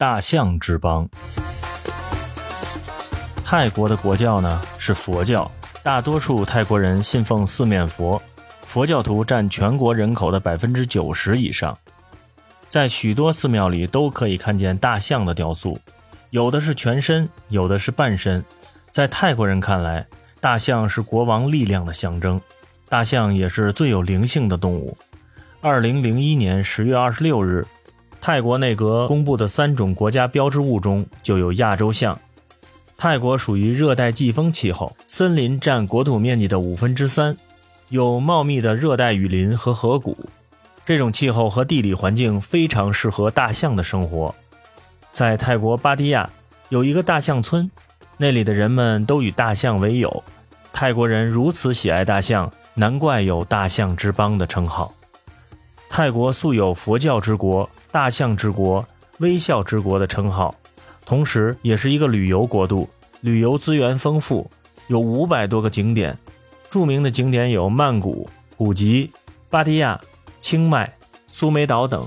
大象之邦。泰国的国教呢是佛教，大多数泰国人信奉四面佛，佛教徒占全国人口的百分之九十以上。在许多寺庙里都可以看见大象的雕塑，有的是全身，有的是半身。在泰国人看来，大象是国王力量的象征，大象也是最有灵性的动物。二零零一年十月二十六日，泰国内阁公布的三种国家标志物中就有亚洲象。泰国属于热带季风气候，森林占国土面积的五分之三，有茂密的热带雨林和河谷。这种气候和地理环境非常适合大象的生活。在泰国芭堤雅有一个大象村，那里的人们都与大象为友。泰国人如此喜爱大象，难怪有“大象之邦”的称号。泰国素有“佛教之国”“大象之国”“微笑之国”的称号，同时也是一个旅游国度，旅游资源丰富，有五百多个景点。著名的景点有曼谷、普吉、芭提雅。清迈、苏梅岛等。